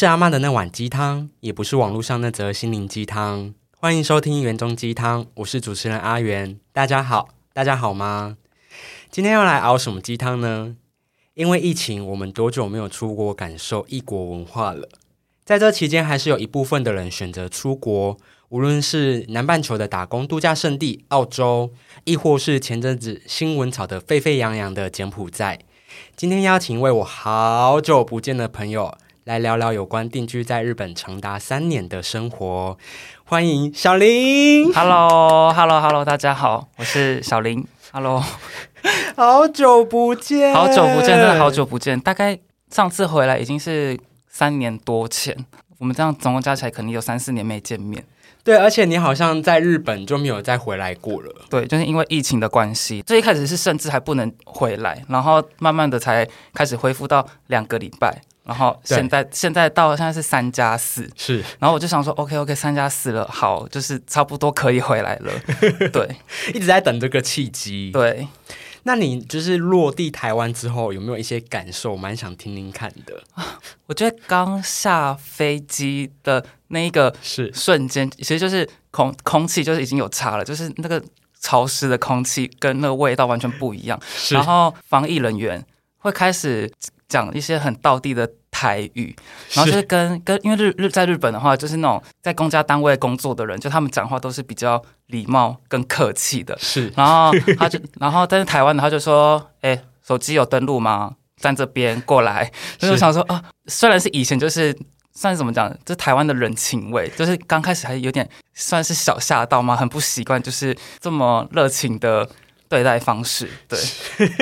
是阿妈的那碗鸡汤，也不是网络上那则心灵鸡汤。欢迎收听园中鸡汤，我是主持人阿元。大家好，大家好吗？今天要来熬什么鸡汤呢？因为疫情，我们多久没有出国感受异国文化了？在这期间，还是有一部分的人选择出国，无论是南半球的打工度假胜地澳洲，亦或是前阵子新闻炒得沸沸扬扬的柬埔寨。今天邀请一位我好久不见的朋友。来聊聊有关定居在日本长达三年的生活，欢迎小林。Hello，Hello，Hello，大家好，我是小林。Hello，好久不见，好久不见，真的好久不见。大概上次回来已经是三年多前，我们这样总共加起来肯定有三四年没见面。对，而且你好像在日本就没有再回来过了。对，就是因为疫情的关系，最一开始是甚至还不能回来，然后慢慢的才开始恢复到两个礼拜。然后现在现在到现在是三加四，是。然后我就想说，OK OK，三加四了，好，就是差不多可以回来了。对，一直在等这个契机。对，那你就是落地台湾之后，有没有一些感受？蛮想听听看的。我觉得刚下飞机的那一个是瞬间，其实就是空空气就是已经有差了，就是那个潮湿的空气跟那个味道完全不一样。然后防疫人员会开始讲一些很道地的。台语，然后就是跟跟，因为日日在日本的话，就是那种在公家单位工作的人，就他们讲话都是比较礼貌跟客气的。是，然后他就，然后但是台湾的他就说，哎，手机有登录吗？在这边过来。就是想说啊，虽然是以前就是算是怎么讲，就台湾的人情味，就是刚开始还有点算是小吓到嘛，很不习惯，就是这么热情的。对待方式，对，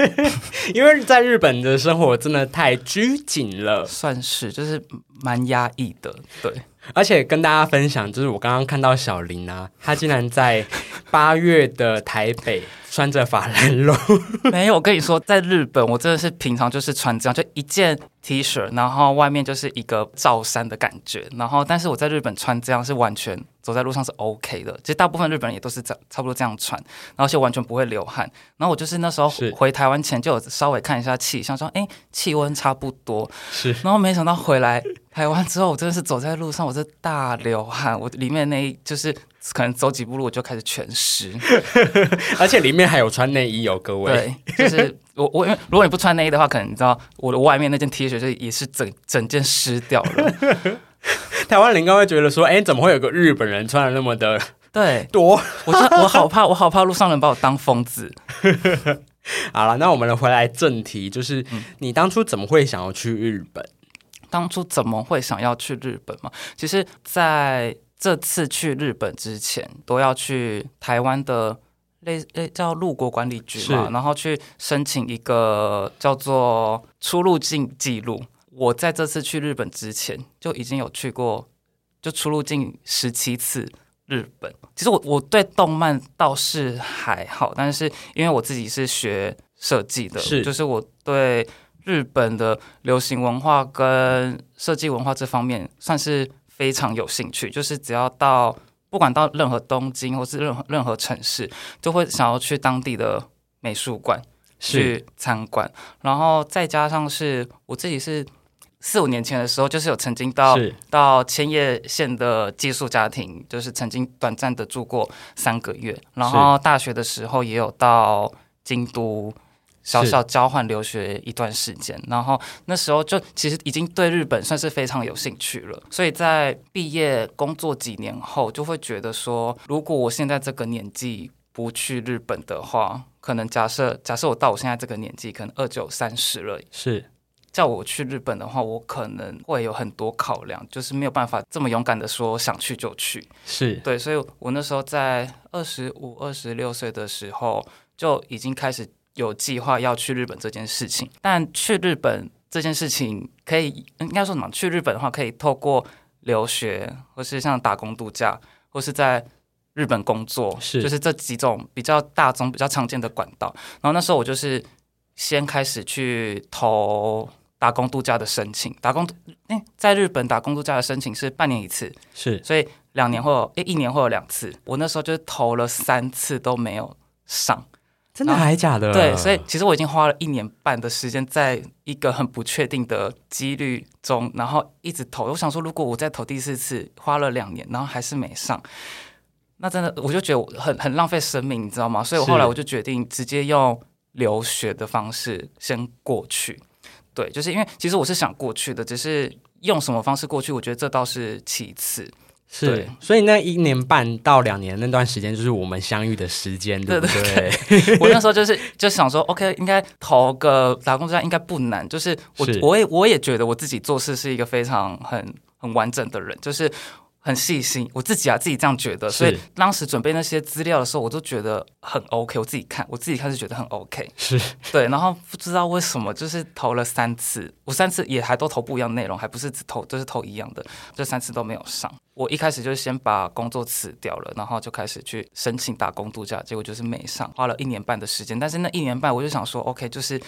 因为在日本的生活真的太拘谨了，算是就是蛮压抑的，对。而且跟大家分享，就是我刚刚看到小林啊，他竟然在八月的台北。穿着法兰绒，没有。我跟你说，在日本，我真的是平常就是穿这样，就一件 T 恤，然后外面就是一个罩衫的感觉。然后，但是我在日本穿这样是完全走在路上是 OK 的。其实大部分日本人也都是这差不多这样穿，然后就完全不会流汗。然后我就是那时候回台湾前就有稍微看一下气象，说哎气温差不多。是，然后没想到回来台湾之后，我真的是走在路上，我是大流汗，我里面那一就是。可能走几步路我就开始全湿，而且里面还有穿内衣哦，各位。对，就是我我因为如果你不穿内衣的话，可能你知道我的外面那件 T 恤就也是整整件湿掉了。台湾人应该会觉得说，哎，怎么会有个日本人穿的那么的对 多？我我好怕，我好怕路上人把我当疯子。好了，那我们回来正题，就是你当初怎么会想要去日本？当初怎么会想要去日本嘛？其实，在这次去日本之前，都要去台湾的类类叫陆国管理局嘛，然后去申请一个叫做出入境记录。我在这次去日本之前就已经有去过，就出入境十七次日本。其实我我对动漫倒是还好，但是因为我自己是学设计的，是就是我对日本的流行文化跟设计文化这方面算是。非常有兴趣，就是只要到不管到任何东京或是任何任何城市，就会想要去当地的美术馆去参观。然后再加上是我自己是四五年前的时候，就是有曾经到到千叶县的寄宿家庭，就是曾经短暂的住过三个月。然后大学的时候也有到京都。小小交换留学一段时间，然后那时候就其实已经对日本算是非常有兴趣了。所以在毕业工作几年后，就会觉得说，如果我现在这个年纪不去日本的话，可能假设假设我到我现在这个年纪，可能二九三十了，是叫我去日本的话，我可能会有很多考量，就是没有办法这么勇敢的说想去就去。是对，所以我那时候在二十五、二十六岁的时候就已经开始。有计划要去日本这件事情，但去日本这件事情可以应该说什么？去日本的话，可以透过留学，或是像打工度假，或是在日本工作，是就是这几种比较大众、比较常见的管道。然后那时候我就是先开始去投打工度假的申请，打工哎，在日本打工度假的申请是半年一次，是所以两年或诶一年或有两次。我那时候就是投了三次都没有上。真的还假的？对，所以其实我已经花了一年半的时间，在一个很不确定的几率中，然后一直投。我想说，如果我再投第四次，花了两年，然后还是没上，那真的我就觉得很很浪费生命，你知道吗？所以我后来我就决定直接用留学的方式先过去。对，就是因为其实我是想过去的，只是用什么方式过去，我觉得这倒是其次。是，所以那一年半到两年那段时间，就是我们相遇的时间，对不对？我那时候就是就想说，OK，应该投个打工度假应该不难。就是我我也我也觉得我自己做事是一个非常很很完整的人，就是。很细心，我自己啊自己这样觉得，所以当时准备那些资料的时候，我都觉得很 OK。我自己看，我自己看是觉得很 OK。是对，然后不知道为什么，就是投了三次，我三次也还都投不一样内容，还不是只投，就是投一样的，这三次都没有上。我一开始就是先把工作辞掉了，然后就开始去申请打工度假，结果就是没上，花了一年半的时间。但是那一年半，我就想说，OK，就是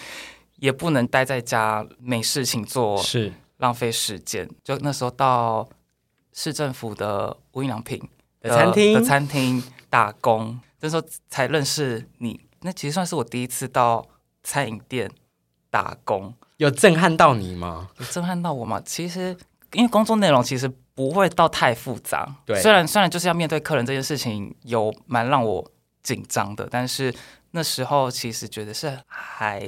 也不能待在家没事情做，是浪费时间。就那时候到。市政府的无印良品的餐厅的餐厅打工，那时候才认识你。那其实算是我第一次到餐饮店打工，有震撼到你吗？有震撼到我吗？其实因为工作内容其实不会到太复杂。对，虽然虽然就是要面对客人这件事情，有蛮让我紧张的，但是那时候其实觉得是还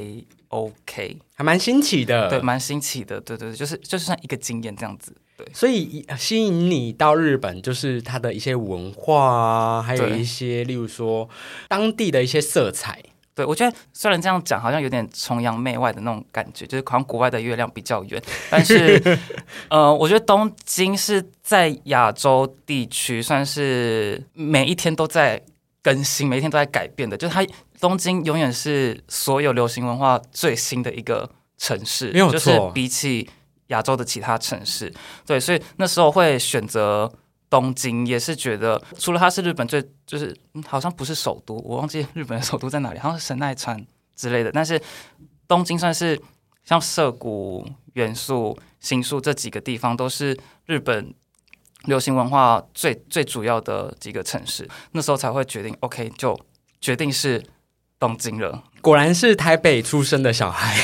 OK，还蛮新奇的。对，蛮新奇的。对对对，就是就是算一个经验这样子。所以吸引你到日本，就是它的一些文化啊，还有一些，例如说当地的一些色彩。对我觉得，虽然这样讲，好像有点崇洋媚外的那种感觉，就是好像国外的月亮比较圆。但是，呃，我觉得东京是在亚洲地区算是每一天都在更新，每一天都在改变的。就是它东京永远是所有流行文化最新的一个城市，没有错。比起亚洲的其他城市，对，所以那时候会选择东京，也是觉得除了它是日本最，就是嗯好像不是首都，我忘记 日本的首都在哪里，好像是神奈川之类的。但是东京算是像涩谷、元素、新宿这几个地方，都是日本流行文化最最主要的几个城市。那时候才会决定，OK，就决定是东京了。果然是台北出生的小孩，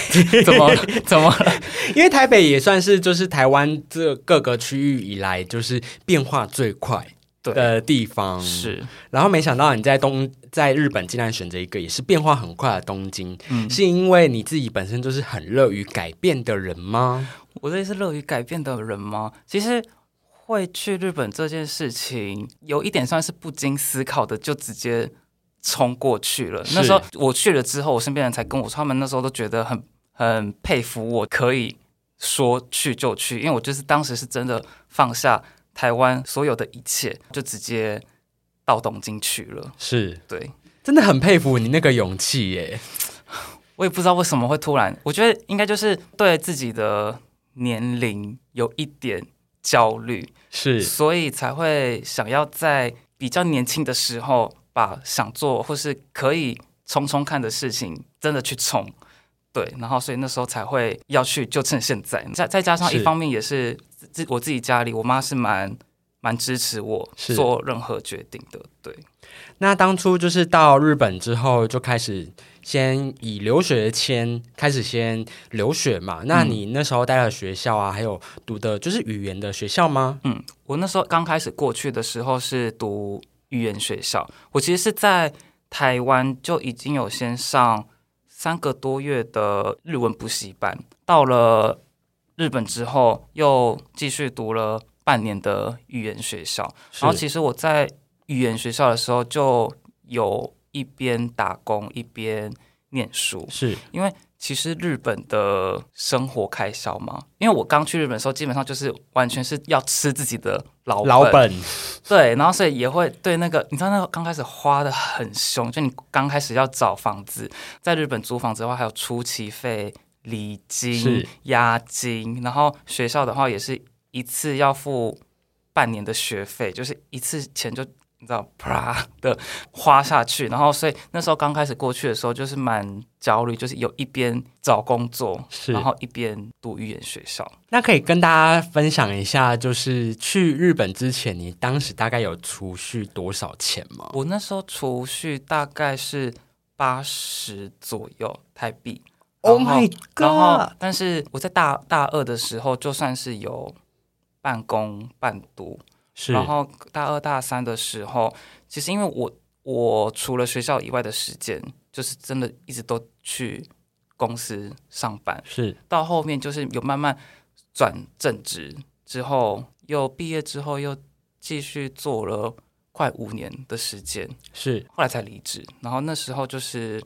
怎 么怎么？因为台北也算是就是台湾这各个区域以来就是变化最快的地方。是，然后没想到你在东在日本竟然选择一个也是变化很快的东京，嗯，是因为你自己本身就是很乐于改变的人吗？我这里是乐于改变的人吗？其实会去日本这件事情，有一点算是不经思考的，就直接。冲过去了。那时候我去了之后，我身边人才跟我说，他们那时候都觉得很很佩服我，可以说去就去，因为我就是当时是真的放下台湾所有的一切，就直接到东京去了。是对，真的很佩服你那个勇气耶。我也不知道为什么会突然，我觉得应该就是对自己的年龄有一点焦虑，是，所以才会想要在比较年轻的时候。把想做或是可以冲冲看的事情，真的去冲，对，然后所以那时候才会要去，就趁现在。再再加上一方面也是自我自己家里，我妈是蛮蛮支持我做任何决定的。对，那当初就是到日本之后，就开始先以留学签开始先留学嘛。那你那时候待的学校啊，还有读的就是语言的学校吗？嗯，我那时候刚开始过去的时候是读。语言学校，我其实是在台湾就已经有先上三个多月的日文补习班，到了日本之后又继续读了半年的语言学校。然后其实我在语言学校的时候就有一边打工一边念书，是因为。其实日本的生活开销嘛，因为我刚去日本的时候，基本上就是完全是要吃自己的老老本，对，然后所以也会对那个，你知道那个刚开始花的很凶，就你刚开始要找房子，在日本租房子的话，还有出期费、礼金、押金，然后学校的话也是一次要付半年的学费，就是一次钱就。你知道，啪的花下去，然后所以那时候刚开始过去的时候，就是蛮焦虑，就是有一边找工作，是然后一边读语言学校。那可以跟大家分享一下，就是去日本之前，你当时大概有储蓄多少钱吗？我那时候储蓄大概是八十左右台币。Oh my god！，但是我在大大二的时候，就算是有半工半读，是，然后大二大三的时候，其实因为我我除了学校以外的时间，就是真的一直都去公司上班，是。到后面就是有慢慢转正职之后，又毕业之后又继续做了快五年的时间，是。后来才离职。然后那时候就是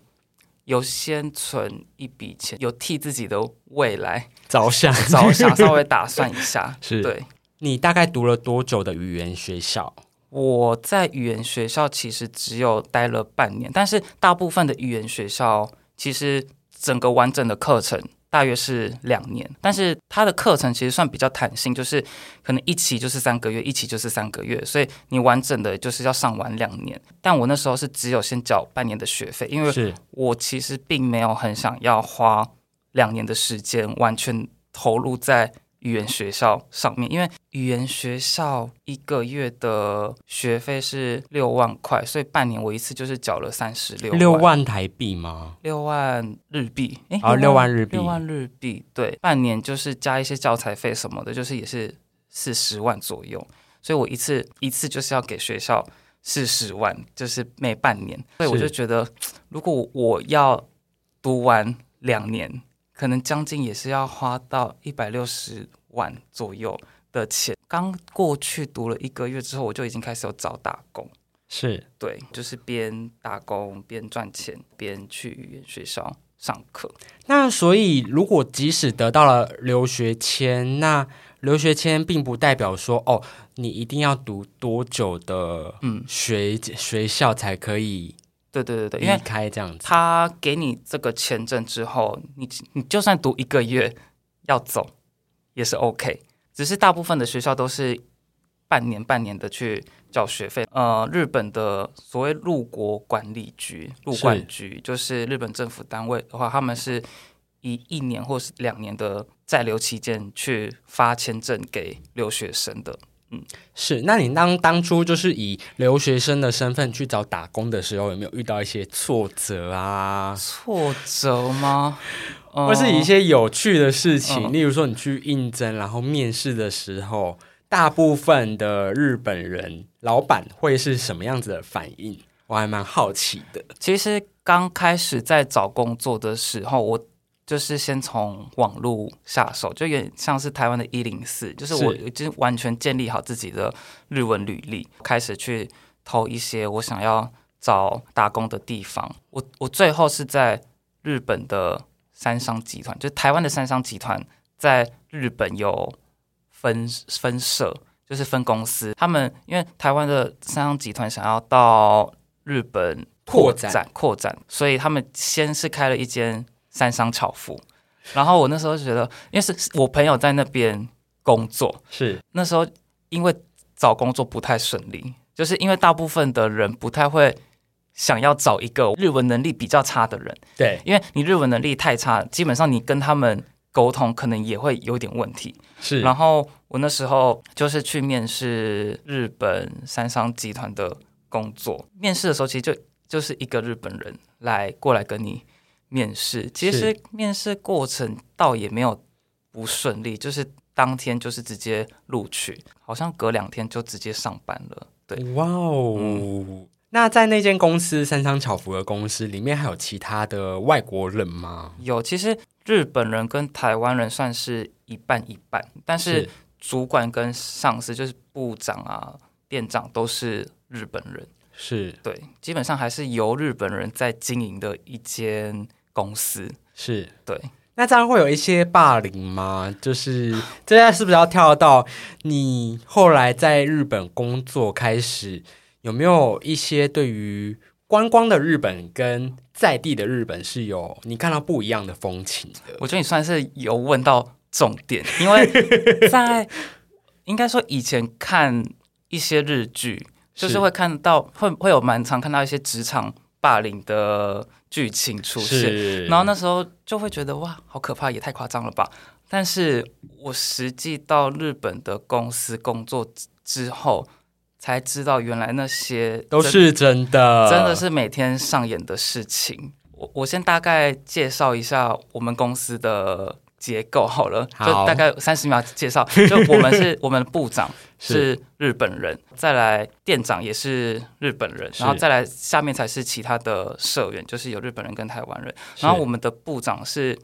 有先存一笔钱，有替自己的未来着想。着想，稍微打算一下。是。对，你大概读了多久的语言学校？我在语言学校其实只有待了半年，但是大部分的语言学校其实整个完整的课程大约是两年，但是它的课程其实算比较弹性，就是可能一期就是三个月，一期就是三个月，所以你完整的就是要上完两年。但我那时候是只有先缴半年的学费，因为是我其实并没有很想要花两年的时间完全投入在语言学校上面，因为语言学校一个月的学费是六万块，所以半年我一次就是缴了三十六六万台币吗？六万日币，诶，哦六万日币六万日币，对，半年就是加一些教材费什么的，就是也是四十万左右，所以我一次一次就是要给学校四十万，就是每半年，所以我就觉得，如果我要读完两年，可能将近也是要花到一百六十万左右的钱。刚过去读了一个月之后，我就已经开始有找打工。是对，就是边打工边赚钱，边去语言学校上课。那所以，如果即使得到了留学签，那留学签并不代表说哦，你一定要读多久的嗯，学学校才可以对对对对，离因为开这样子。他给你这个签证之后，你你就算读一个月要走也是 OK，只是大部分的学校都是半年半年的去缴学费。呃，日本的所谓入国管理局、入管局，就是日本政府单位的话，他们是以一年或是两年的在留期间去发签证给留学生的。是，那你当当初就是以留学生的身份去找打工的时候，有没有遇到一些挫折啊，挫折吗？呃 或是一些有趣的事情？嗯例如说，你去应征，然后面试的时候，大部分的日本人老板会是什么样子的反应？我还蛮好奇的。其实刚开始在找工作的时候，我就是先从网络下手，就有点像是台湾的一零四，就是我已经完全建立好自己的日文履历，开始去投一些我想要找打工的地方。我我最后是在日本的三商集团，就是台湾的三商集团，在日本有分分社，就是分公司。他们因为台湾的三商集团想要到日本扩展展扩展，所以他们先是开了一间三商巧妇。然后我那时候就觉得，因为是是我朋友在那边工作，是。那时候因为找工作不太顺利，就是因为大部分的人不太会想要找一个日文能力比较差的人，对，因为你日文能力太差，基本上你跟他们沟通可能也会有点问题。是，然后我那时候就是去面试日本三商集团的工作，面试的时候其实就就是一个日本人来过来跟你面试，其实面试过程倒也没有不顺利，就是当天就是直接录取，好像隔两天就直接上班了。对，哇哦。嗯那在那间公司三商巧福的公司里面，还有其他的外国人吗？有其实日本人跟台湾人算是一半一半，但是主管跟上司就是部长啊、店长都是日本人。是对，基本上还是由日本人在经营的一间公司。是，对，那这样会有一些霸凌吗？就是这样是不是要跳到你后来在日本工作开始，有没有一些对于观光的日本跟在地的日本是有你看到不一样的风情的？我觉得你算是有问到重点，因为 在应该说以前看一些日剧，就是会看到会会有蛮常看到一些职场霸凌的剧情出现，然后那时候就会觉得哇，好可怕，也太夸张了吧。但是我实际到日本的公司工作之之后，才知道原来那些都是真的，真的是每天上演的事情。我我先大概介绍一下我们公司的结构好了，好就大概三十秒介绍。就我们是我们的部长是是日本人，再来店长也是日本人，然后再来下面才是其他的社员，就是有日本人跟台湾人。然后我们的部长是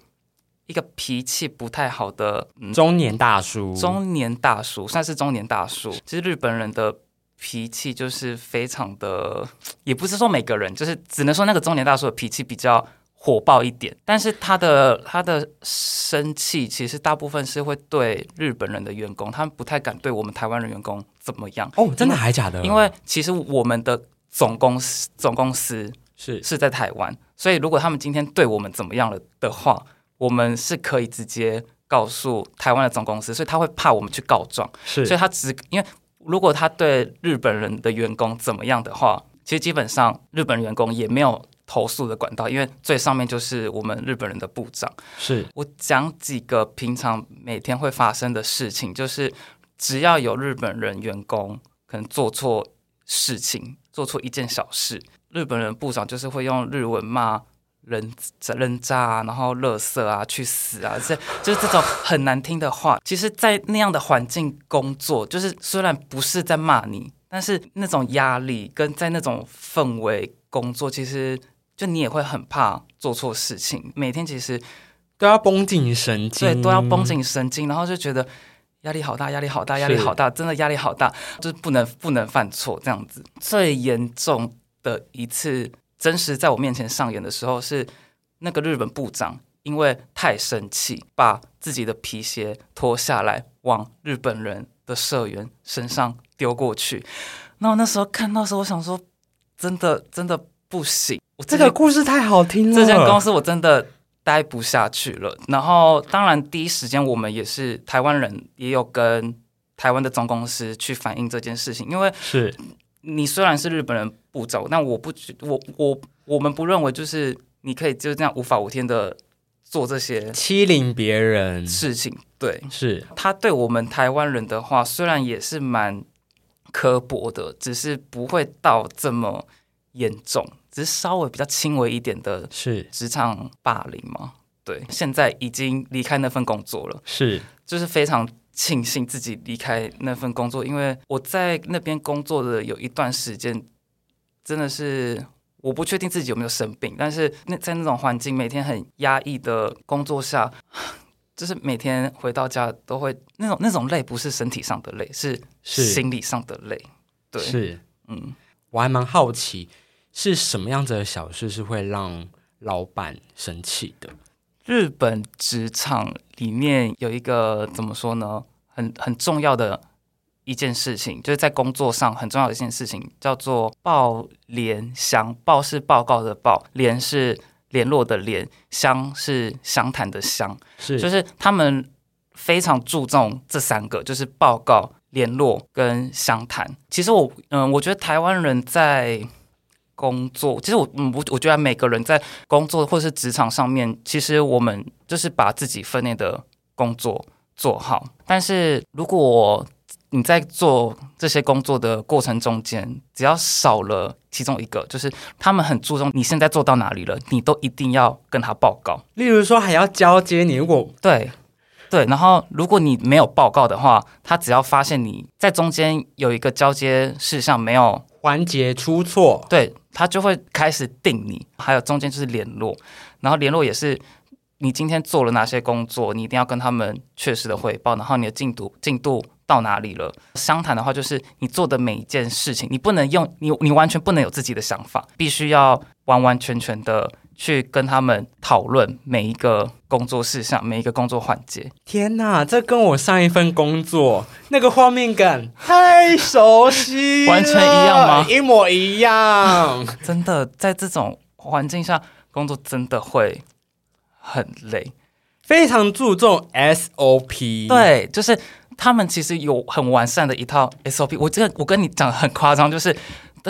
一个脾气不太好的嗯中年大叔，中年大叔，算是中年大叔。其实日本人的脾气就是非常的，也不是说每个人，就是只能说那个中年大叔的脾气比较火爆一点。但是他的他的生气，其实大部分是会对日本人的员工，他们不太敢对我们台湾人员工怎么样。哦，真的还假的？因为其实我们的总公司总公司是是在台湾，所以如果他们今天对我们怎么样了的话，我们是可以直接告诉台湾的总公司，所以他会怕我们去告状，是所以他只因为如果他对日本人的员工怎么样的话，其实基本上日本员工也没有投诉的管道，因为最上面就是我们日本人的部长。是我讲几个平常每天会发生的事情，就是只要有日本人员工可能做错事情，做错一件小事，日本人部长就是会用日文骂人人渣啊，然后垃圾啊，去死啊，这就是这种很难听的话。其实，在那样的环境工作，就是虽然不是在骂你，但是那种压力跟在那种氛围工作，其实就你也会很怕做错事情。每天其实都要绷紧神经，对，都要绷紧神经，然后就觉得压力好大，压力好大，压力好大，真的压力好大，就是不能不能犯错这样子。最严重的一次真实在我面前上演的时候，是那个日本部长因为太生气，把自己的皮鞋脱下来往日本人的社员身上丢过去。那我那时候看到的时候，我想说，真的真的不行，我这间个故事太好听了。这间公司我真的待不下去了。然后，当然第一时间我们也是台湾人，也有跟台湾的总公司去反映这件事情。因为是你虽然是日本人步骤，但我不觉我我我们不认为就是你可以就这样无法无天的做这些欺凌别人，事情。对是他对我们台湾人的话，虽然也是蛮刻薄的，只是不会到这么严重，只是稍微比较轻微一点的是。职场霸凌嘛。对，现在已经离开那份工作了，是。就是非常庆幸自己离开那份工作，因为我在那边工作的有一段时间，真的是我不确定自己有没有生病，但是那在那种环境，每天很压抑的工作下，就是每天回到家都会那种那种累，不是身体上的累，是是。心理上的累。对，是，嗯，我还蛮好奇是什么样子的小事是会让老板生气的？日本职场里面有一个怎么说呢，很很重要的一件事情，就是在工作上很重要的一件事情，叫做报联详。报是报告的报，联是联络的联，详是详谈的详。是就是他们非常注重这三个，就是报告、联络跟详谈。其实我嗯，我觉得台湾人在工作，其实我嗯，我我觉得每个人在工作或是职场上面，其实我们就是把自己分内的工作做好。但是如果你在做这些工作的过程中间，只要少了其中一个，就是他们很注重你现在做到哪里了，你都一定要跟他报告。例如说还要交接你，如果对，对。然后如果你没有报告的话，他只要发现你在中间有一个交接事项没有，环节出错，对他就会开始定你。还有中间就是联络，然后联络也是你今天做了哪些工作，你一定要跟他们确实的汇报，然后你的进度进度。到哪里了？商谈的话，就是你做的每一件事情，你不能用你，你完全不能有自己的想法，必须要完完全全的去跟他们讨论每一个工作事项、每一个工作环节。天哪，这跟我上一份工作那个画面感 太熟悉，完全一样吗一模一样。真的，在这种环境下工作，真的会很累。非常注重 SOP，，对，就是他们其实有很完善的一套 SOP。我这个我跟你讲很夸张，就是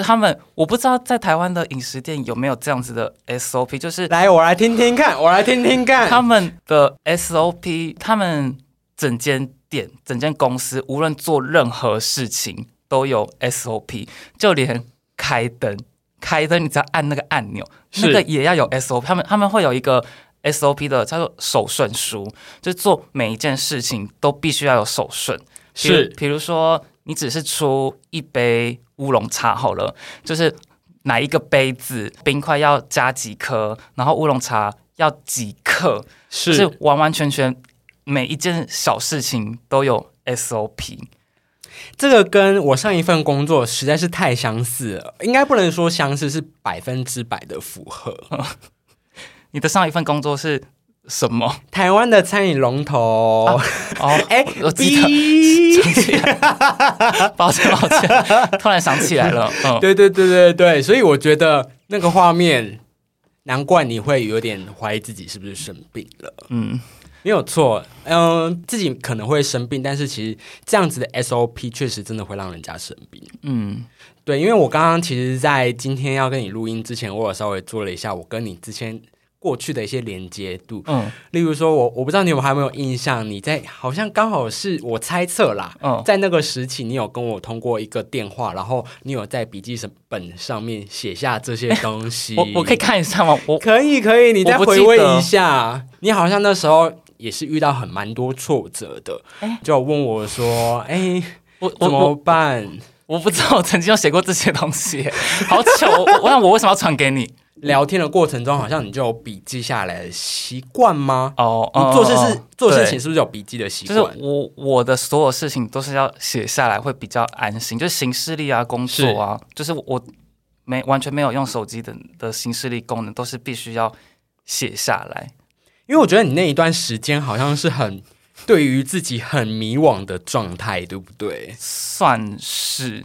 他们我不知道在台湾的饮食店有没有这样子的 SOP，就是来我来听听看，我来听听看。他们的 SOP，他们整间店、整间公司，无论做任何事情，都有 SOP，就连开灯，开灯你只要按那个按钮，那个也要有 SOP。他们他们会有一个 SOP 的叫做手顺书，就是做每一件事情都必须要有手顺。是比如说你只是出一杯乌龙茶好了，就是哪一个杯子冰块要加几颗，然后乌龙茶要几克，是是完完全全每一件小事情都有 SOP。这个跟我上一份工作实在是太相似了，应该不能说相似，是百分之百的符合。你的上一份工作是什么？台湾的餐饮龙头，哦，哎、我记得 想起来，抱歉抱歉，突然想起来了。嗯，对对对对对，所以我觉得那个画面，难怪你会有点怀疑自己是不是生病了。嗯，没有错，嗯、自己可能会生病，但是其实这样子的 SOP 确实真的会让人家生病。嗯对，因为我刚刚其实，在今天要跟你录音之前，我有稍微做了一下我跟你之前过去的一些连接度，嗯例如说我我不知道你有还有没有印象，你在好像刚好是我猜测啦，嗯，在那个时期，你有跟我通过一个电话，然后你有在笔记本上面写下这些东西。我我可以看一下吗？我 可以可以，你再回味一下。你好像那时候也是遇到很蛮多挫折的，哎就问我说：“哎、我我怎么办我不知道我曾经有写过这些东西，好糗！我我那我为什么要传给你？？”聊天的过程中，好像你就有笔记下来的习惯吗？哦，你做事是、哦做事情是不是有笔记的习惯就是？我我的所有事情都是要写下来，会比较安心。就是行事历啊、工作啊，就是我没完全没有用手机的的行事历功能，都是必须要写下来。因为我觉得你那一段时间好像是很对于自己很迷惘的状态，对不对？算是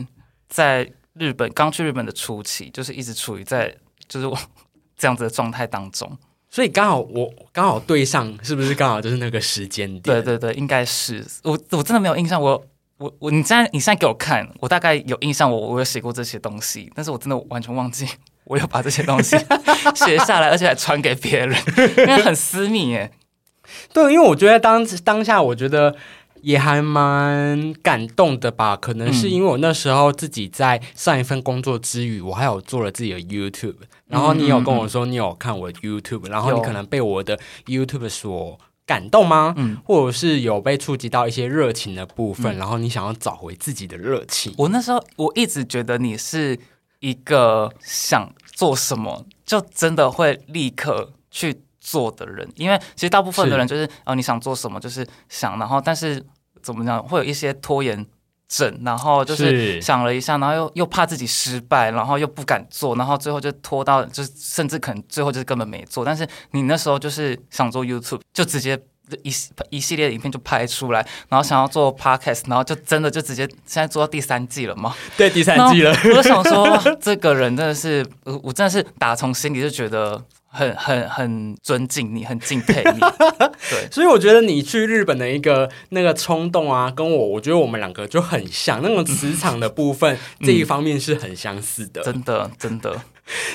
在日本刚去日本的初期，就是一直处于在就是我 这样子的状态当中。所以刚好我刚好对上，是不是刚好就是那个时间点？对对对，应该是我我真的没有印象，我我我你现在你现在给我看，我大概有印象我，我有写过这些东西，但是我真的完全忘记我有把这些东西 写下来，而且还传给别人，因为很私密耶。对，因为我觉得当当下，我觉得也还蛮感动的吧。可能是因为我那时候自己在上一份工作之余，我还有做了自己的 YouTube，然后你有跟我说你有看我的 YouTube，然后你可能被我的 YouTube 所感动吗？嗯，或者是有被触及到一些热情的部分，然后你想要找回自己的热情。我那时候我一直觉得你是一个想做什么就真的会立刻去做的人，因为其实大部分的人就是哦你想做什么就是想，然后但是怎么讲会有一些拖延症，然后就是是想了一下，然后又又怕自己失败，然后又不敢做，然后最后就拖到，就是甚至可能最后就是根本没做。但是你那时候就是想做 YouTube，就直接一系一系列的影片就拍出来，然后想要做 Podcast，然后就真的就直接现在做到第三季了嘛。对，第三季了。我想说，这个人真的是，我我真的是打从心里就觉得很很很尊敬你，很敬佩你。对，所以我觉得你去日本的一个那个冲动啊，跟我，我觉得我们两个就很像，那种磁场的部分、这一方面是很相似的。真的真的，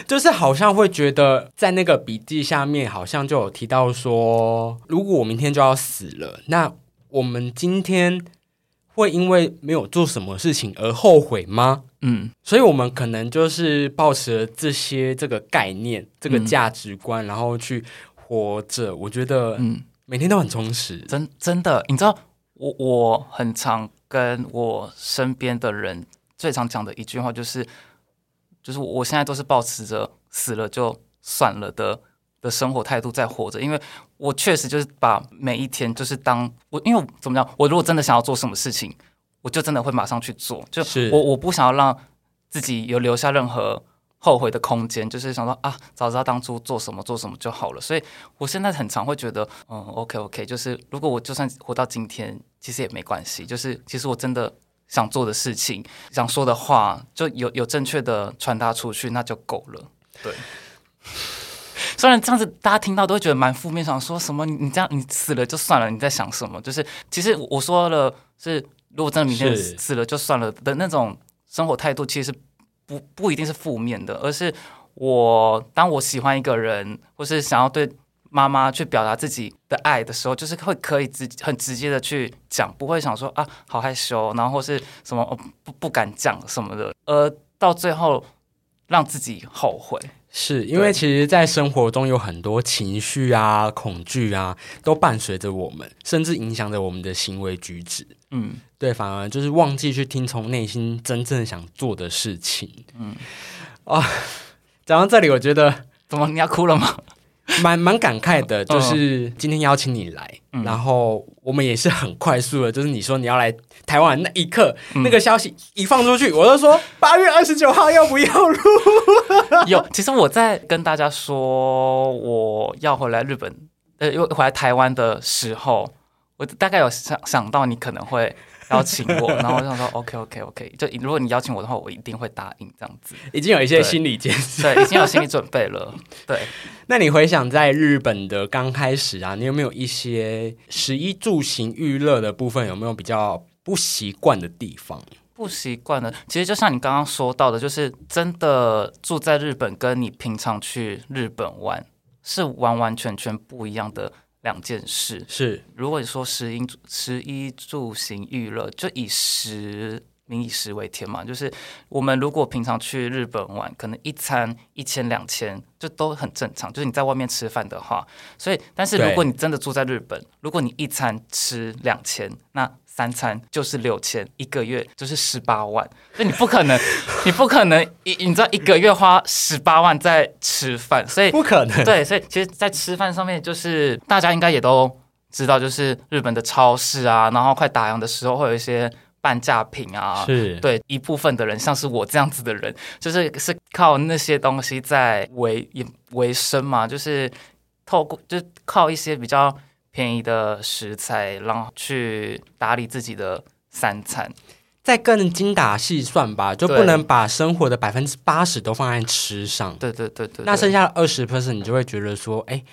就是好像会觉得在那个笔记下面，好像就有提到说，如果我明天就要死了，那我们今天会因为没有做什么事情而后悔吗？嗯所以，我们可能就是抱持了这些这个概念、这个嗯价值观，然后去活着。我觉得嗯。每天都很充实。真真的，你知道我我很常跟我身边的人最常讲的一句话就是，就是我现在都是保持着死了就算了的的生活态度在活着，因为我确实就是把每一天就是当我，因为怎么讲，我如果真的想要做什么事情，我就真的会马上去做，就是我我不想要让自己有留下任何。后悔的空间，就是想说啊，早知道当初做什么做什么就好了。所以我现在很常会觉得，嗯，OK OK，就是如果我就算活到今天，其实也没关系。就是其实我真的想做的事情、想说的话，就有有正确的传达出去，那就够了。对。虽然这样子大家听到都会觉得蛮负面，想说什么你你这样你死了就算了，你在想什么？就是其实我说了是，如果真的明天死了就算了的那种生活态度，其实不不一定是负面的，而是我当我喜欢一个人，或是想要对妈妈去表达自己的爱的时候，就是会可以直很直接的去讲，不会想说啊好害羞，然后或是什么、哦、不不敢讲什么的，而到最后让自己后悔。是因为其实，在生活中有很多情绪啊、恐惧啊，都伴随着我们，甚至影响着我们的行为举止。嗯，对，反而就是忘记去听从内心真正想做的事情。嗯，啊，讲到这里，我觉得怎么你要哭了吗？蛮蛮感慨的，就是今天邀请你来，嗯然后我们也是很快速的，就是你说你要来台湾那一刻，那个消息一放出去，我就说八月二十九号要不要录？有，其实我在跟大家说我要回来日本，呃，又回来台湾的时候，我大概有想想到你可能会邀请我，然后我想说 OK OK OK，就如果你邀请我的话，我一定会答应这样子。已经有一些心理建设。对，已经有心理准备了。对，那你回想在日本的刚开始啊，你有没有一些食衣住行娱乐的部分，有没有比较不习惯的地方？不习惯的，其实就像你刚刚说到的，就是真的住在日本，跟你平常去日本玩是完完全全不一样的两件事。是如果你说食衣食衣住行娱乐，就以食民以食为天嘛，就是我们如果平常去日本玩，可能一餐一千两千，就都很正常。就是你在外面吃饭的话，所以但是如果你真的住在日本，如果你一餐吃两千，那三餐就是六千，一个月就是十八万，所以你不可能，你不可能一你知道一个月花十八万在吃饭，所以不可能。对，所以其实，在吃饭上面，就是大家应该也都知道，就是日本的超市啊，然后快打烊的时候会有一些半价品啊。是，对一部分的人，像是我这样子的人，就是是靠那些东西在维也维生嘛，就是透过就靠一些比较便宜的食材，然后去打理自己的三餐。再更精打细算吧，就不能把生活的百分之八十都放在吃上。对对对对，那剩下的二十 percent，你就会觉得说，哎，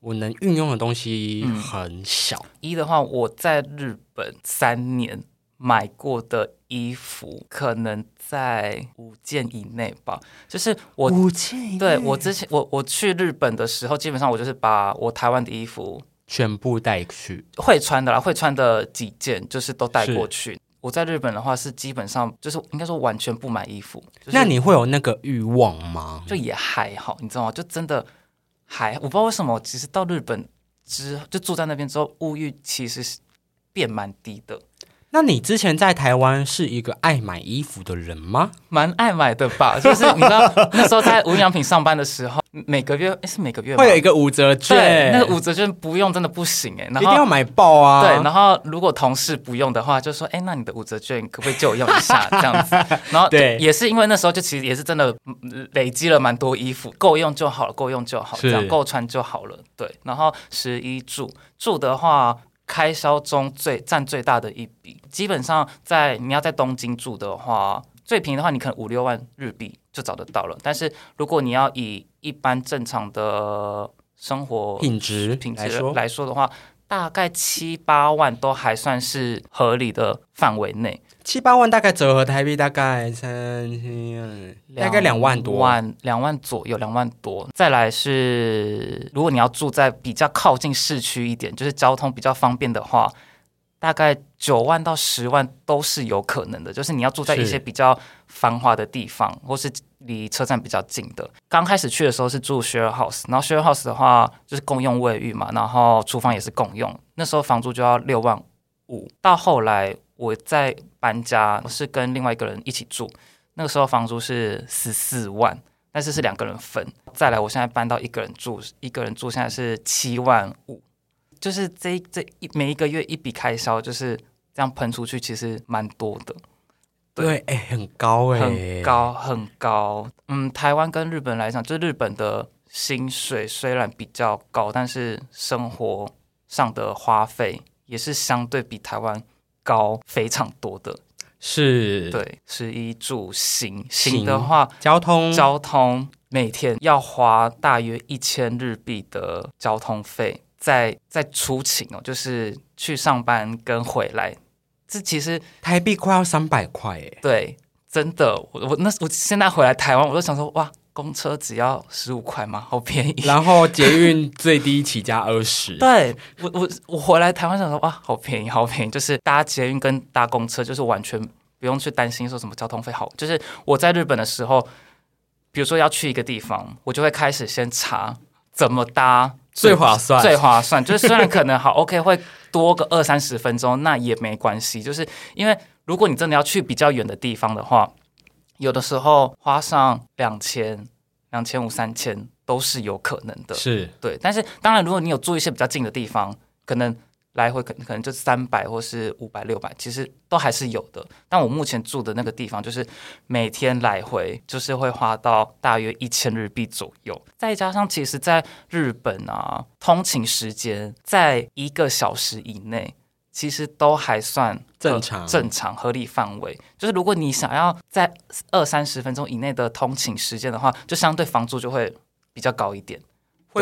我能运用的东西嗯很小。一的话，我在日本三年买过的衣服，可能在五件以内吧。就是我五件对我之前我我去日本的时候，基本上我就是把我台湾的衣服全部带去，会穿的啦，会穿的几件就是都带过去。我在日本的话是基本上就是应该说完全不买衣服，就是、那你会有那个欲望吗？就也还好，你知道吗？就真的还我不知道为什么，其实到日本之就住在那边之后，物欲其实是变蛮低的。那你之前在台湾是一个爱买衣服的人吗？蛮爱买的吧，就是你知道那时候在无印良品上班的时候，每个月诶是每个月吗会有一个五折对券，那个五折券不用真的不行哎，然后一定要买爆啊！对，然后如果同事不用的话，就说哎，那你的五折券可不可以借我用一下这样子？然后对也是因为那时候就其实也是真的嗯累积了蛮多衣服，够用就好了，够用就好，是这样够穿就好了。对，然后十一住住的话。开销中最占最大的一笔，基本上在你要在东京住的话，最便宜的话，你可能五六万日币就找得到了。但是如果你要以一般正常的生活品质品质来说，来说的话，大概七八万都还算是合理的范围内，七八万大概折合台币大概三千，大概两万多。万两万左右，两万多。再来是，如果你要住在比较靠近市区一点，就是交通比较方便的话，大概九万到十万都是有可能的。就是你要住在一些比较繁华的地方，或是离车站比较近的。刚开始去的时候是住 share house，然后 share house 的话就是共用卫浴嘛，然后厨房也是共用，那时候房租就要六万五。到后来我在搬家，我是跟另外一个人一起住，那个时候房租是十四万，但是是两个人分。再来，我现在搬到一个人住，一个人住现在是七万五，就是这一这一每一个月一笔开销就是这样喷出去，其实蛮多的。对，哎、很高哎、很。高很高。嗯，台湾跟日本来讲，就日本的薪水虽然比较高，但是生活上的花费也是相对比台湾高非常多的。是，，对，食衣住行，行行的话，交通交通每天要花大约一千日币的交通费，在在出勤哦，就是去上班跟回来。这其实台币快要三百块哎，对，真的，我我那我现在回来台湾，我就想说，哇，公车只要十五块吗？好便宜。然后捷运最低起价二十，对我我我回来台湾想说哇，好便宜，好便宜，就是搭捷运跟搭公车，就是完全不用去担心说什么交通费好。就是我在日本的时候，比如说要去一个地方，我就会开始先查怎么搭最划算，最划算。就是虽然可能好 OK 会多个二三十分钟，那也没关系。就是因为如果你真的要去比较远的地方的话，有的时候花上两千、两千五、三千都是有可能的。是对，但是当然，如果你有住一些比较近的地方，可能来回可可能就三百或是五百、六百，其实都还是有的。但我目前住的那个地方，就是每天来回就是会花到大约一千日币左右，再加上其实在日本啊，通勤时间在一个小时以内。其实都还算正常，正常合理范围。就是如果你想要在二三十分钟以内的通勤时间的话，就相对房租就会比较高一点，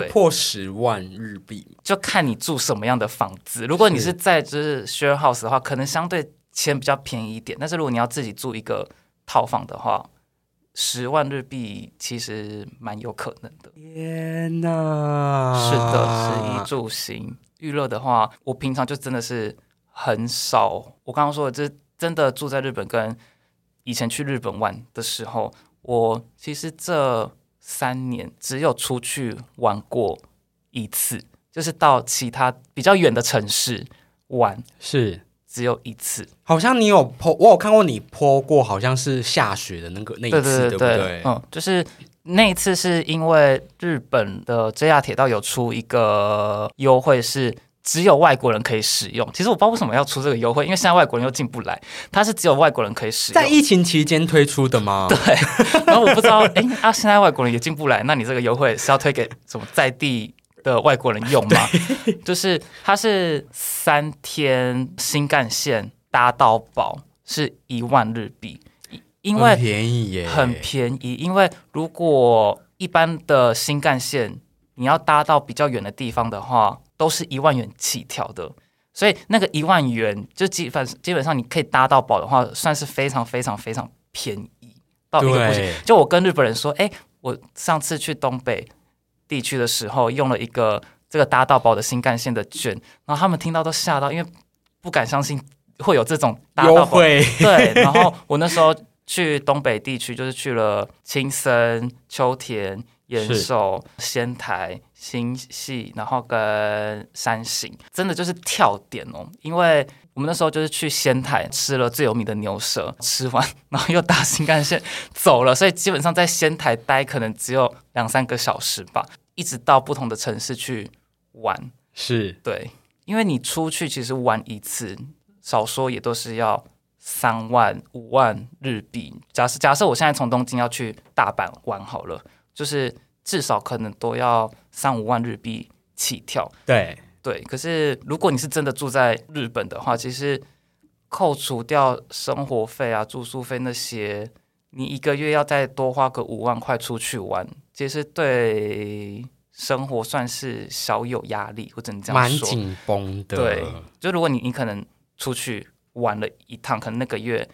会破十万日币。就看你住什么样的房子。如果你是在就是 share house 的话，可能相对钱比较便宜一点。但是如果你要自己住一个套房的话，十万日币其实蛮有可能的。天哪！是的，食衣住行娱乐的话，我平常就真的是。很少，我刚刚说的，这真的住在日本，跟以前去日本玩的时候，我其实这三年只有出去玩过一次，就是到其他比较远的城市玩，是只有一次。好像你有泼，我有看过你泼过，好像是下雪的那个那一次，对不对？嗯，就是那一次是因为日本的 JR 铁道有出一个优惠是。只有外国人可以使用。其实我不知道为什么要出这个优惠，因为现在外国人又进不来，它是只有外国人可以使用。在疫情期间推出的吗？对。然后我不知道，哎，啊，现在外国人也进不来，那你这个优惠是要推给什么在地的外国人用吗？就是它是三天新干线搭到宝是一万日币，因为便宜耶，很便宜。因为如果一般的新干线你要搭到比较远的地方的话。都是一万元起跳的，所以那个一万元就基本基本上你可以搭到宝的话，算是非常非常非常便宜到一个不行。就我跟日本人说，哎，我上次去东北地区的时候，用了一个这个搭到宝的新干线的券，然后他们听到都吓到，因为不敢相信会有这种优惠。对，然后我那时候去东北地区，就是去了青森、秋田。延寿、仙台、新系，然后跟山形，真的就是跳点哦。因为我们那时候就是去仙台吃了最有名的牛舌，吃完然后又搭新干线走了，所以基本上在仙台待可能只有两三个小时吧。一直到不同的城市去玩，是对，因为你出去其实玩一次，少说也都是要三万、五万日币。假设假设我现在从东京要去大阪玩好了。就是至少可能都要三五万日币起跳。对对，可是如果你是真的住在日本的话，其实扣除掉生活费啊、住宿费那些，你一个月要再多花个五万块出去玩，其实对生活算是小有压力，或者你这样说，蛮紧绷的。对，就如果你你可能出去玩了一趟，可能那个月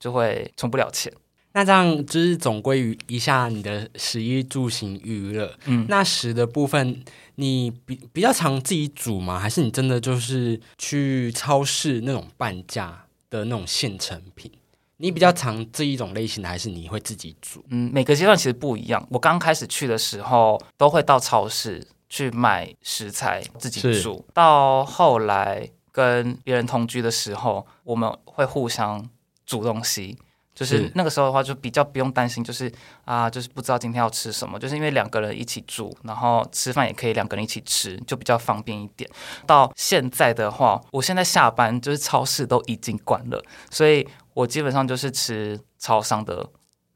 就会存不了钱。那这样就是总归于一下你的食衣住行娱乐。嗯，那食的部分，你比比较常自己煮吗？还是你真的就是去超市那种半价的那种现成品？你比较常这一种类型的，还是你会自己煮？嗯，每个阶段其实不一样。我刚开始去的时候，都会到超市去买食材自己煮。到后来跟别人同居的时候，我们会互相煮东西。就是那个时候的话，就比较不用担心，就是啊，就是不知道今天要吃什么，就是因为两个人一起住，然后吃饭也可以两个人一起吃，就比较方便一点。到现在的话，我现在下班就是超市都已经关了，所以我基本上就是吃超商的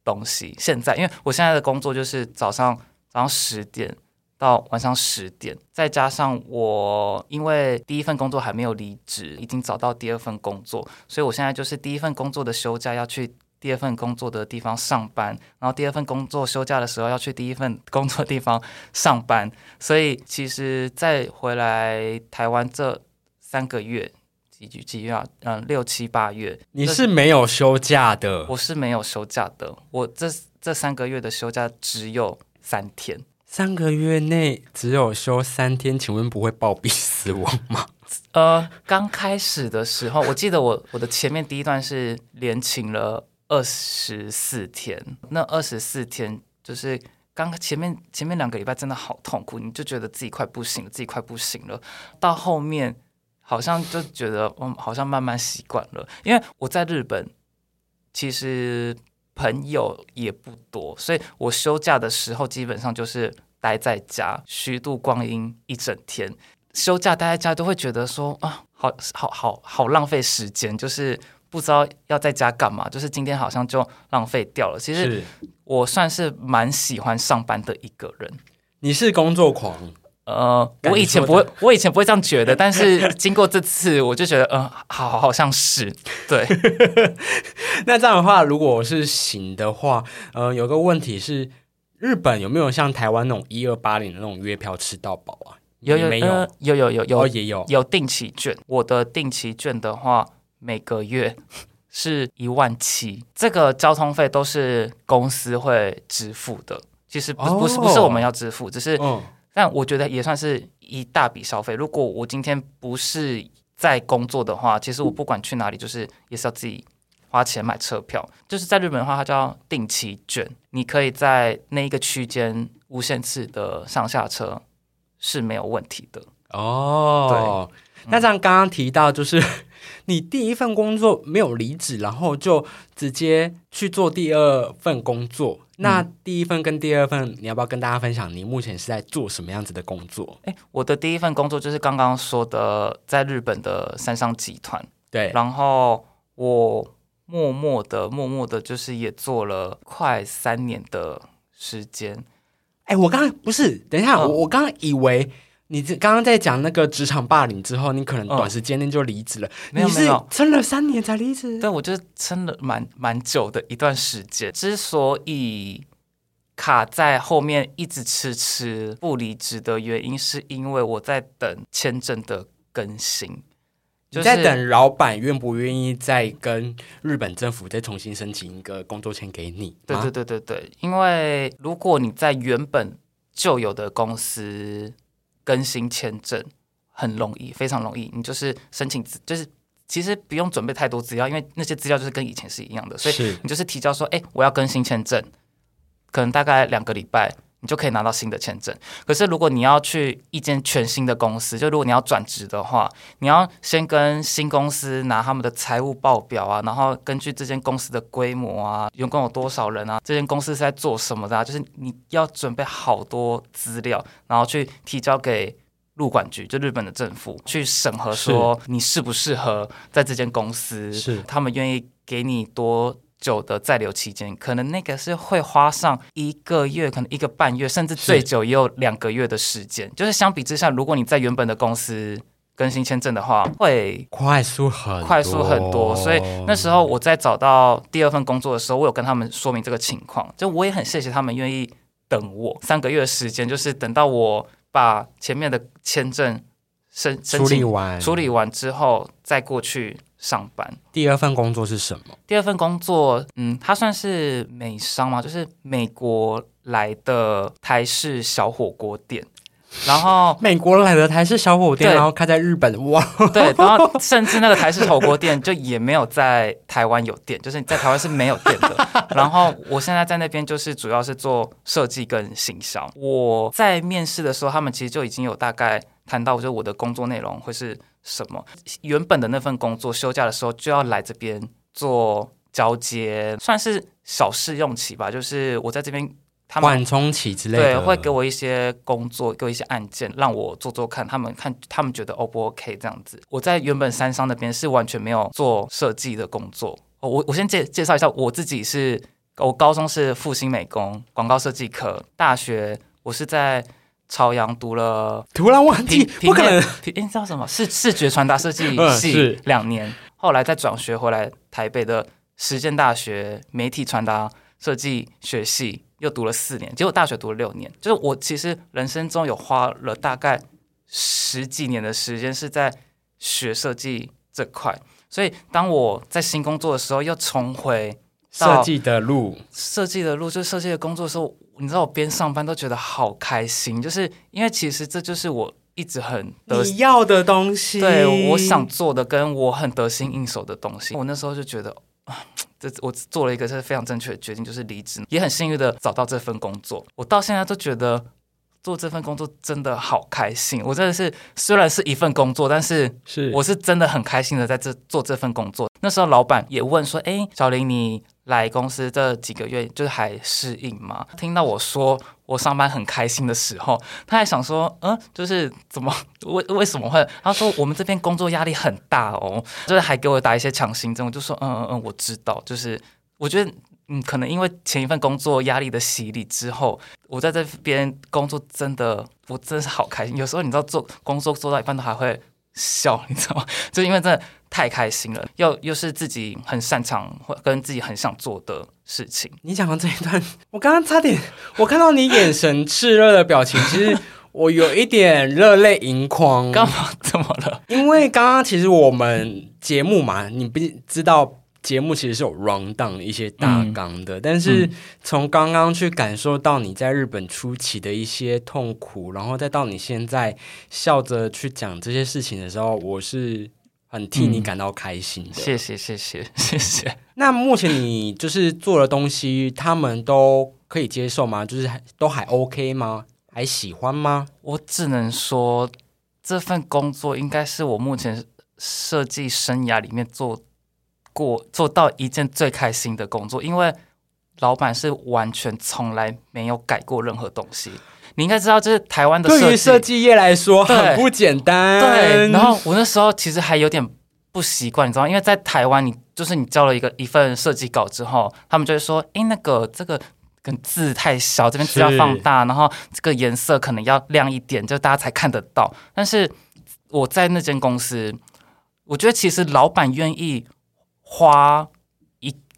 东西。现在因为我现在的工作就是早上早上十点到晚上十点，再加上我因为第一份工作还没有离职，已经找到第二份工作，所以我现在就是第一份工作的休假要去。第二份工作的地方上班，然后第二份工作休假的时候要去第一份工作地方上班，所以其实再回来台湾这三个月几几几月啊？嗯，六七八月，你是没有休假的，我是没有休假的。我这这三个月的休假只有三天。三个月内只有休三天，请问不会暴毙死亡吗？呃，刚开始的时候，我记得我我的前面第一段是连请了二十四天，那二十四天就是刚前面前面两个礼拜真的好痛苦，你就觉得自己快不行了，自己快不行了。到后面好像就觉得，嗯，好像慢慢习惯了，因为我在日本其实朋友也不多，所以我休假的时候基本上就是待在家虚度光阴一整天。休假待在家都会觉得说啊，好好好好浪费时间，就是不知道要在家干嘛，就是今天好像就浪费掉了。其实我算是蛮喜欢上班的一个人。你是工作狂，呃，我以前不会，我以前不会这样觉得，但是经过这次，我就觉得，嗯、好，好像是对。那这样的话，如果我是行的话，呃，有个问题是，日本有没有像台湾那种一二八零的那种月票吃到饱啊？有有没有？呃有有有有哦，也有。有定期券，我的定期券的话，每个月是一万七，这个交通费都是公司会支付的。其实不是不是不是哦我们要支付，只是嗯，但我觉得也算是一大笔消费。如果我今天不是在工作的话，其实我不管去哪里，就是也是要自己花钱买车票。就是在日本的话，它叫定期券，你可以在那一个区间无限次的上下车是没有问题的。哦，对那这样刚刚提到，就是你第一份工作没有离职，然后就直接去做第二份工作。那第一份跟第二份，你要不要跟大家分享你目前是在做什么样子的工作？哎，我的第一份工作就是刚刚说的，在日本的三商集团，对，然后我默默的、默默的，就是也做了快三年的时间。哎，我刚刚不是，等一下，嗯我我刚刚以为你这刚刚在讲那个职场霸凌之后，你可能嗯短时间内就离职了，你是撑了三年才离职？对，我就是撑了蛮蛮久的一段时间。之所以卡在后面一直迟迟不离职的原因，是因为我在等签证的更新。就是你在等老板愿不愿意再跟日本政府再重新申请一个工作签给你？吗对对对对对，因为如果你在原本就有的公司更新签证，很容易，非常容易，你就是申请资，就是其实不用准备太多资料，因为那些资料就是跟以前是一样的，所以你就是提交说，哎，我要更新签证，可能大概两个礼拜。你就可以拿到新的签证。可是如果你要去一间全新的公司，就如果你要转职的话，你要先跟新公司拿他们的财务报表啊，然后根据这间公司的规模啊，员工有多少人啊，这间公司是在做什么的、啊，就是你要准备好多资料，然后去提交给。入管局就日本的政府去审核，说你适不适合在这间公司，是他们愿意给你多久的在留期间，可能那个是会花上一个月，可能一个半月，甚至最久也有两个月的时间。就是相比之下，如果你在原本的公司更新签证的话，会快速很快速很多。所以那时候我在找到第二份工作的时候，我有跟他们说明这个情况，就我也很谢谢他们愿意等我三个月的时间，就是等到我把前面的签证申申处理请完处理完之后，再过去上班。第二份工作是什么？第二份工作，嗯，它算是美商嘛，就是美国来的台式小火锅店。然后 美国来的台式小火锅店，然后开在日本，哇！对，然后甚至那个台式火锅店就也没有在台湾有店，就是在台湾是没有店的。然后我现在在那边就是主要是做设计跟行销。我在面试的时候，他们其实就已经有大概谈到，就是我的工作内容会是什么。原本的那份工作休假的时候就要来这边做交接，算是小试用期吧，就是我在这边。他们缓冲期之类的，对，会给我一些工作，给我一些案件，让我做做看，他们看他们觉得 O 不 OK 这样子。我在原本三商那边是完全没有做设计的工作。哦我我先介介绍一下我自己是，我高中是复兴美工广告设计科，大学我是在朝阳读了突然忘记不可能，平诶你知道什么？视视觉传达设计嗯系两年，后来再转学回来台北的实践大学媒体传达设计学系，又读了四年，结果大学读了六年。就是我其实人生中有花了大概十几年的时间是在学设计这块，所以当我在新工作的时候，又重回到设计的路，设计的路，就设计的工作的时候，你知道我边上班都觉得好开心，就是因为其实这就是我一直很得你要的东西，对我想做的，跟我很得心应手的东西。我那时候就觉得啊，这我做了一个是非常正确的决定，就是离职，也很幸运的找到这份工作。我到现在都觉得做这份工作真的好开心。我真的是虽然是一份工作，但是是我是真的很开心的在这做这份工作。那时候老板也问说：“哎，小林，你来公司这几个月，就是还适应吗？”听到我说我上班很开心的时候，他还想说：“嗯，就是怎么为为什么会？”他说：“我们这边工作压力很大哦，就是还给我打一些强心针。”我就说：“嗯嗯嗯，我知道。”就是我觉得。嗯，可能因为前一份工作压力的洗礼之后，我在这边工作真的，我真的是好开心。有时候你知道做工作做到一半都还会笑，你知道吗？就因为真的太开心了，又又是自己很擅长或跟自己很想做的事情。你讲到这一段，我刚刚差点，我看到你眼神炽热的表情，其实我有一点热泪盈眶。干嘛？怎么了？因为刚刚其实我们节目嘛，你不知道。节目其实是有 round down 一些大纲的，但是从刚刚去感受到你在日本初期的一些痛苦，然后再到你现在笑着去讲这些事情的时候，我是很替你感到开心的。谢谢，谢谢，谢谢。那目前你就是做的东西，他们都可以接受吗？就是都还 OK 吗？还喜欢吗？我只能说，这份工作应该是我目前设计生涯里面做。过做到一件最开心的工作，因为老板是完全从来没有改过任何东西。你应该知道，就是台湾的对于设计业来说很不简单。对，然后我那时候其实还有点不习惯，你知道，因为在台湾，你就是你交了一个一份设计稿之后，他们就会说：“哎，那个这个跟字太小，这边字要放大，然后这个颜色可能要亮一点，就大家才看得到。”但是我在那间公司，我觉得其实老板愿意。花一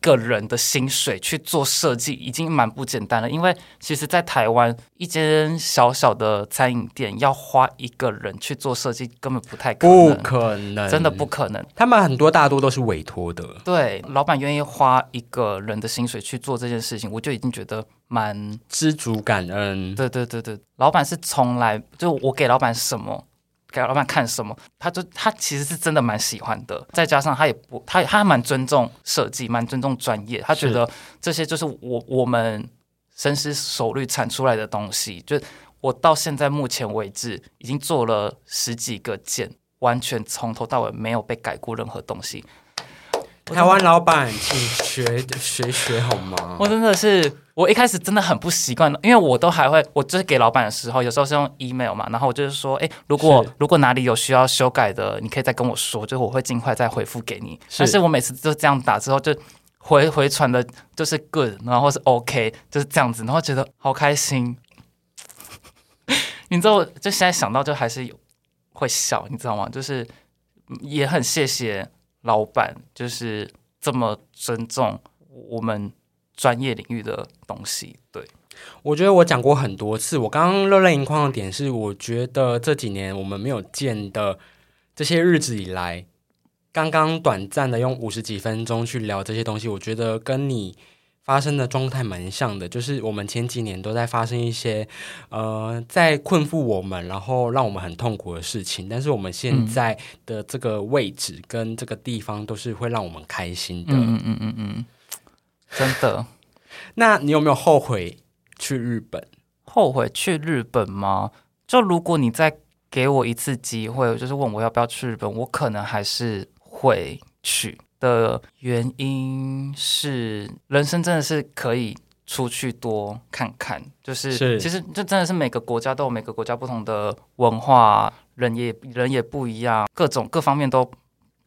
个人的薪水去做设计，已经蛮不简单了。因为其实，在台湾一间小小的餐饮店，要花一个人去做设计，根本不太可能，不可能，真的不可能。他们很多大多都是委托的。对，老板愿意花一个人的薪水去做这件事情，我就已经觉得蛮知足感恩。对对对对，老板是从来就我给老板什么。给老板看什么，他就他其实是真的蛮喜欢的，再加上他也不他他蛮尊重设计，蛮尊重专业，他觉得这些就是我我们深思熟虑产出来的东西。就我到现在目前为止已经做了十几个件，完全从头到尾没有被改过任何东西。台湾老板，请学学学好吗？我真的是，我一开始真的很不习惯，因为我都还会，我就是给老板的时候，有时候是用 email 嘛，然后我就是说，哎，如果如果哪里有需要修改的，你可以再跟我说，就我会尽快再回复给你。但是我每次都这样打之后，就回回传的就是 good，然后是 OK，就是这样子，然后觉得好开心。你知道，就现在想到就还是有会笑，你知道吗？就是也很谢谢。老板就是这么尊重我们专业领域的东西。对，我觉得我讲过很多次。我刚刚热泪盈眶的点是，我觉得这几年我们没有见的这些日子以来，刚刚短暂的用五十几分钟去聊这些东西，我觉得跟你。发生的状态蛮像的，就是我们前几年都在发生一些，呃，在困缚我们，然后让我们很痛苦的事情。但是我们现在的这个位置跟这个地方，都是会让我们开心的。嗯嗯嗯嗯，真的。那你有没有后悔去日本？后悔去日本吗？就如果你再给我一次机会，就是问我要不要去日本，我可能还是会去。的原因是，人生真的是可以出去多看看，就是其实这真的是每个国家都有每个国家不同的文化，人也人也不一样，各种各方面都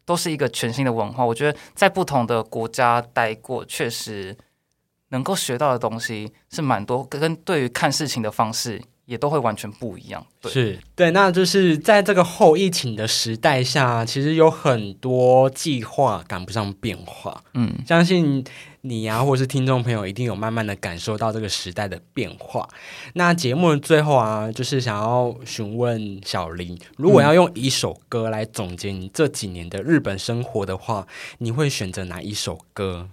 都是一个全新的文化。我觉得在不同的国家待过，确实能够学到的东西是蛮多，跟对于看事情的方式。也都会完全不一样，对是对，那就是在这个后疫情的时代下，其实有很多计划赶不上变化。嗯，相信你啊，或者是听众朋友，一定有慢慢的感受到这个时代的变化。那节目的最后啊，就是想要询问小林，如果要用一首歌来总结你这几年的日本生活的话，你会选择哪一首歌？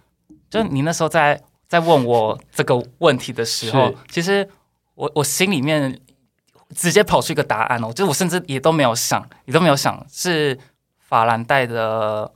就你那时候在在问我这个问题的时候，其实我我心里面直接跑出一个答案哦，就是我甚至也都没有想，也都没有想是法兰黛的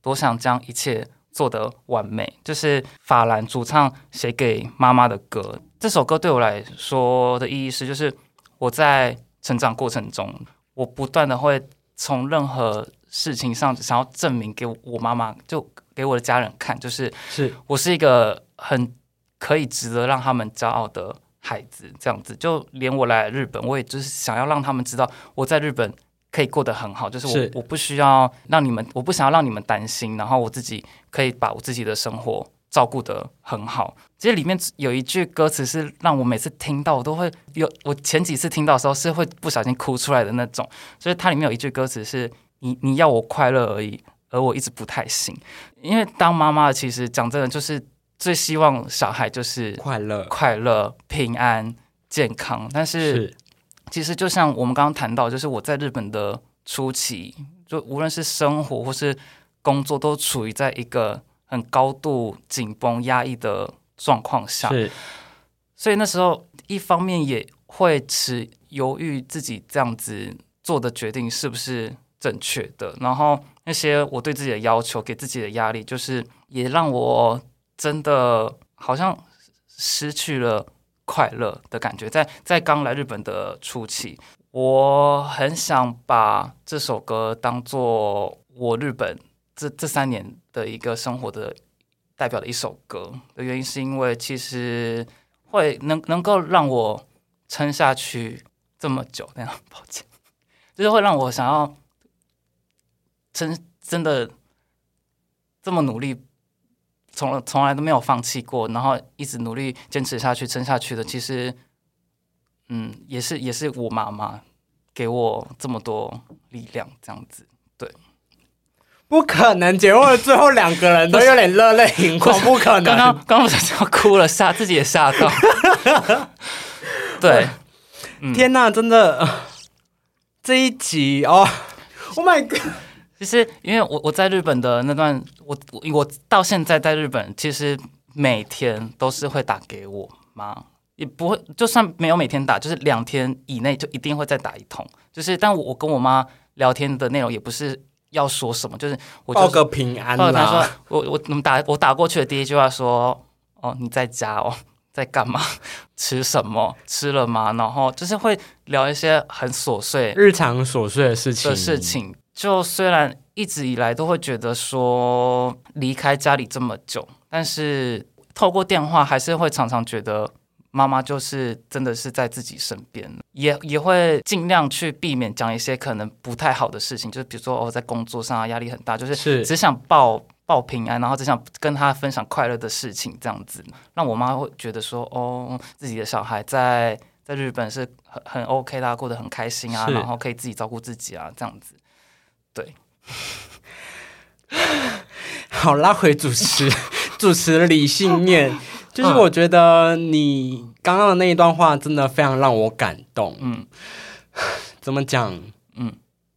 多想将一切做得完美，就是法兰主唱写给妈妈的歌。这首歌对我来说的意义是，就是我在成长过程中，我不断的会从任何事情上想要证明给我妈妈，就给我的家人看，就是是我是一个很可以值得让他们骄傲的孩子，这样子。就连我来日本，我也就是想要让他们知道我在日本可以过得很好，就是我是我不需要让你们，我不想要让你们担心，然后我自己可以把我自己的生活照顾得很好。其实里面有一句歌词是让我每次听到我都会有，我前几次听到的时候是会不小心哭出来的那种。所以它里面有一句歌词是你你要我快乐而已，而我一直不太行。因为当妈妈，其实讲真的，就是最希望小孩就是快乐，快乐、平安、健康。但是是其实就像我们刚刚谈到，就是我在日本的初期，就无论是生活或是工作，都处于在一个很高度紧绷、压抑的状况下。是所以那时候一方面也会持犹豫自己这样子做的决定是不是正确的，然后那些我对自己的要求、给自己的压力，就是也让我真的好像失去了快乐的感觉。在在刚来日本的初期，我很想把这首歌当做我日本这这三年的一个生活的代表的一首歌的原因，是因为其实会能能够让我撑下去这么久，那样抱歉，就是会让我想要真真的这么努力，从从来都没有放弃过，然后一直努力坚持下去、撑下去的，其实嗯，也是也是我妈妈给我这么多力量，这样子。对不可能，节目的最后两个人都有点热泪盈眶，不可能。刚刚刚刚不是要哭了，吓自己也吓到。对，嗯天哪，真的这一集哦，Oh my god！其实因为我我在日本的那段，我我我到现在在日本，其实每天都是会打给我妈，也不会就算没有每天打，就是两天以内就一定会再打一通。就是但我我跟我妈聊天的内容也不是要说什么，就是我就报个平安他说。我我我们打我打过去的第一句话说哦你在家哦在干嘛吃什么吃了吗？然后就是会聊一些很琐碎日常琐碎的事情的事情。就虽然一直以来都会觉得说离开家里这么久，但是透过电话还是会常常觉得妈妈就是真的是在自己身边，也也会尽量去避免讲一些可能不太好的事情，就是比如说哦在工作上啊压力很大，就是是。只想报报平安，然后只想跟他分享快乐的事情，这样子。让我妈会觉得说哦自己的小孩在在日本是很很 OK 啦啊，过得很开心啊，然后可以自己照顾自己啊，这样子。好，拉回主持 主持的理性面，就是我觉得你刚刚的那一段话真的非常让我感动。嗯。怎么讲？嗯，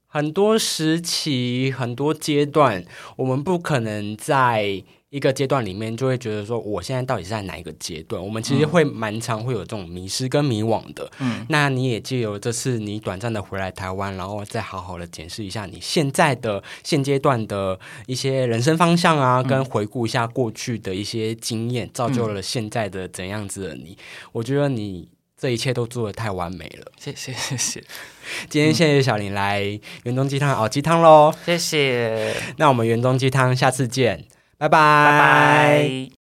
很多时期、很多阶段，我们不可能在一个阶段里面就会觉得说，我现在到底是在哪一个阶段？我们其实会蛮常会有这种迷失跟迷惘的。嗯那你也借由这次你短暂的回来台湾，然后再好好的检视一下你现在的现阶段的一些人生方向啊，跟回顾一下过去的一些经验，造就了现在的怎样子的你。我觉得你这一切都做的太完美了。谢谢谢谢今天谢谢小林来园中鸡汤熬鸡汤喽，谢谢，那我们园中鸡汤下次见，拜拜。